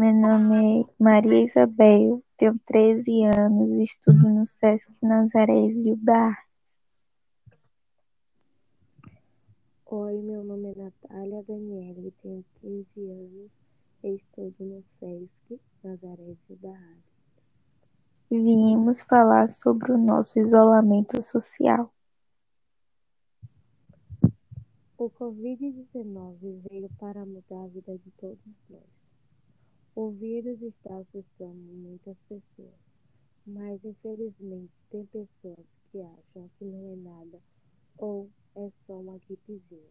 Meu nome é Maria Isabel, tenho 13 anos, estudo no Sesc Nazaré Zildar. Oi, meu nome é Natália Daniela, tenho 15 anos, estudo no Sesc Nazaré Zildar. Viemos falar sobre o nosso isolamento social. O Covid-19 veio para mudar a vida de todos nós. O vírus está assustando muitas pessoas, mas infelizmente tem pessoas que acham que não é nada ou é só uma gripezinha.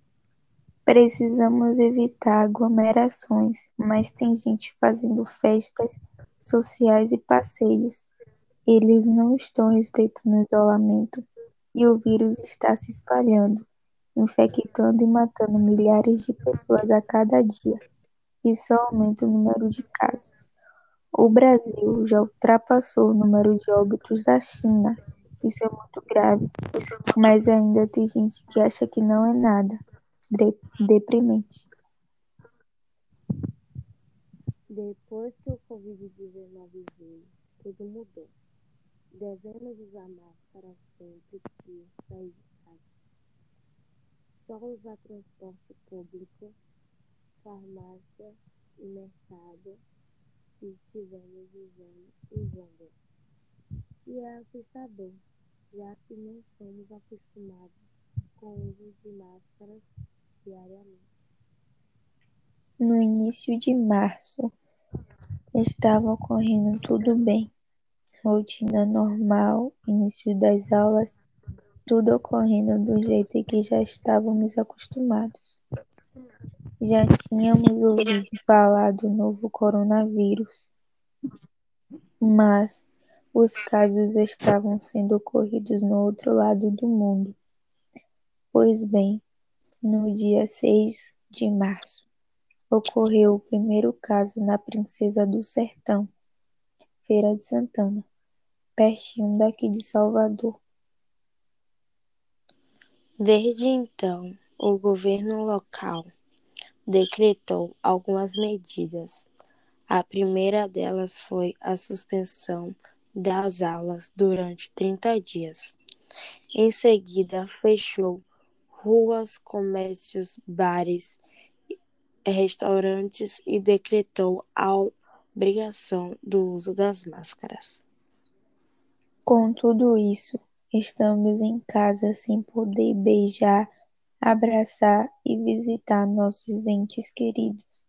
Precisamos evitar aglomerações, mas tem gente fazendo festas sociais e passeios. Eles não estão respeitando o isolamento e o vírus está se espalhando, infectando e matando milhares de pessoas a cada dia. Isso aumenta o número de casos. O Brasil já ultrapassou o número de óbitos da China. Isso é muito grave, mas ainda tem gente que acha que não é nada. Deprimente. Depois que o Covid-19 veio, tudo mudou. Devemos usar máscara sempre que sair de casa. Só usar transporte público, farmácia e mercado se estivermos usando. E é assustador, já que não somos acostumados com o uso de máscaras diariamente. No início de março, estava ocorrendo tudo bem. Rotina normal, início das aulas, tudo ocorrendo do jeito que já estávamos acostumados. Já tínhamos ouvido falar do novo coronavírus, mas os casos estavam sendo ocorridos no outro lado do mundo. Pois bem, no dia 6 de março, ocorreu o primeiro caso na Princesa do Sertão, Feira de Santana, pertinho daqui de Salvador. Desde então, o governo local decretou algumas medidas. A primeira delas foi a suspensão das aulas durante 30 dias. Em seguida, fechou ruas, comércios, bares, restaurantes e decretou a obrigação do uso das máscaras. Com tudo isso, estamos em casa sem poder beijar, abraçar e visitar nossos entes queridos.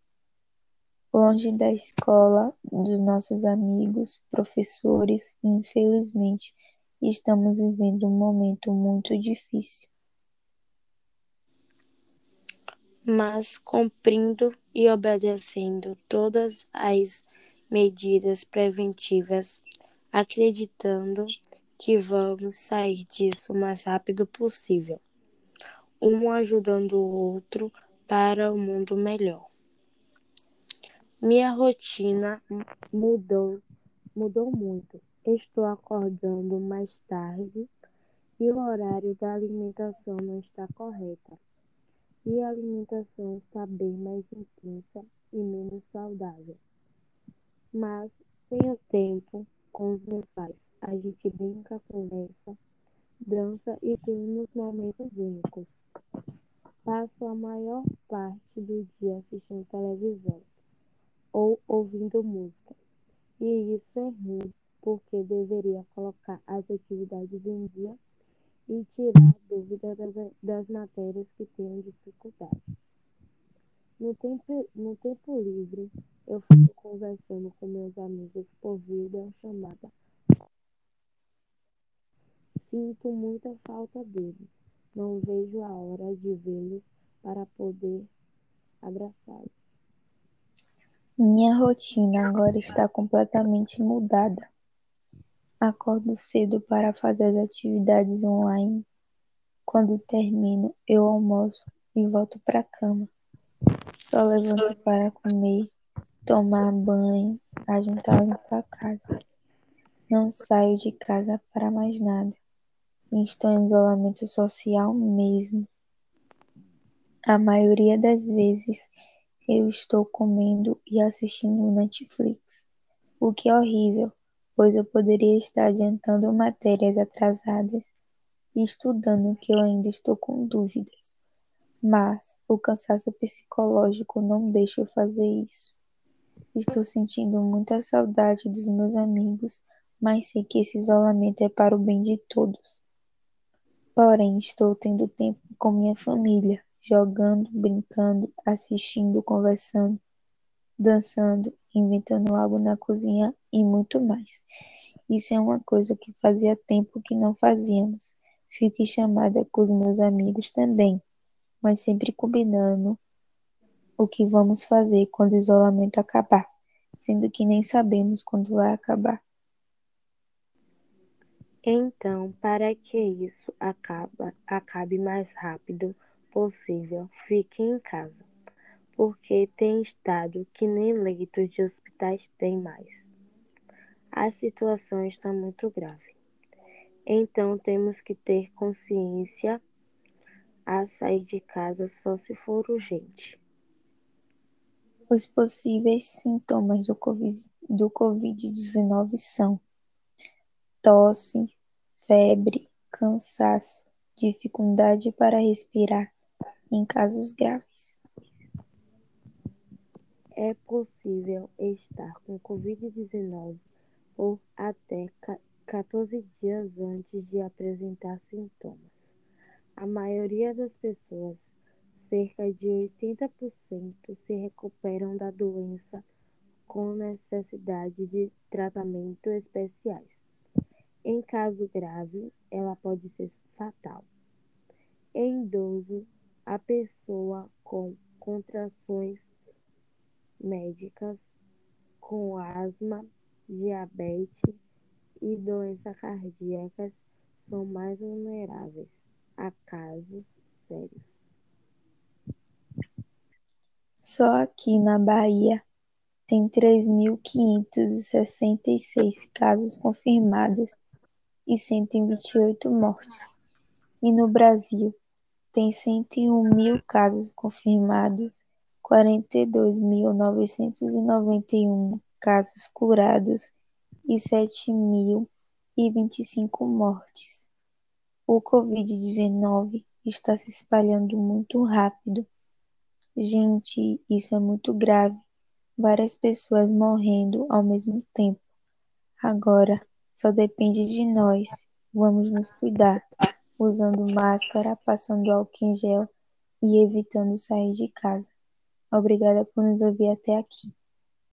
Longe da escola, dos nossos amigos, professores, infelizmente, estamos vivendo um momento muito difícil. Mas cumprindo e obedecendo todas as medidas preventivas, acreditando que vamos sair disso o mais rápido possível, um ajudando o outro para um mundo melhor. Minha rotina mudou, mudou muito. Estou acordando mais tarde e o horário da alimentação não está correta. E a alimentação está bem mais intensa e menos saudável. Mas tenho tempo com os meus pais. A gente brinca, conversa, dança e temos momentos únicos. Passo a maior parte do dia assistindo televisão ou ouvindo música. E isso é ruim, porque deveria colocar as atividades em dia e tirar dúvidas das, das matérias que tenho dificuldade. No tempo, no tempo livre, eu fico conversando com meus amigos por videochamada. Sinto muita falta deles. Não vejo a hora de vê-los para poder abraçá-los. Minha rotina agora está completamente mudada. Acordo cedo para fazer as atividades online. Quando termino, eu almoço e volto para a cama. Só levanto para comer, tomar banho, ajuntar limpar a casa. Não saio de casa para mais nada. Estou em isolamento social mesmo. A maioria das vezes eu estou comendo e assistindo Netflix, o que é horrível, pois eu poderia estar adiantando matérias atrasadas e estudando que eu ainda estou com dúvidas. Mas o cansaço psicológico não deixa eu fazer isso. Estou sentindo muita saudade dos meus amigos, mas sei que esse isolamento é para o bem de todos. Porém, estou tendo tempo com minha família, jogando, brincando, assistindo, conversando, dançando, inventando algo na cozinha e muito mais. Isso é uma coisa que fazia tempo que não fazíamos. Fique chamada com os meus amigos também, mas sempre combinando o que vamos fazer quando o isolamento acabar, sendo que nem sabemos quando vai acabar. Então, para que isso acaba, acabe mais rápido possível, fique em casa, porque tem estado que nem leitos de hospitais tem mais. A situação está muito grave. Então, temos que ter consciência a sair de casa só se for urgente. Os possíveis sintomas do Covid-19 são tosse, febre, cansaço, dificuldade para respirar em casos graves. É possível estar com Covid-19 por até 14 dias antes de apresentar sintomas. A maioria das pessoas, cerca de 80%, se recuperam da doença com necessidade de tratamento especiais. Em caso grave, ela pode ser fatal. Em idoso, a pessoa com contrações médicas, com asma, diabetes e doenças cardíacas são mais vulneráveis a casos sérios. Só aqui na Bahia tem 3.566 casos confirmados e 128 mortes. E no Brasil, tem 101 mil casos confirmados, 42.991 casos curados e 7.025 mortes. O Covid-19 está se espalhando muito rápido. Gente, isso é muito grave. Várias pessoas morrendo ao mesmo tempo. Agora, só depende de nós. Vamos nos cuidar, usando máscara, passando álcool em gel e evitando sair de casa. Obrigada por nos ouvir até aqui.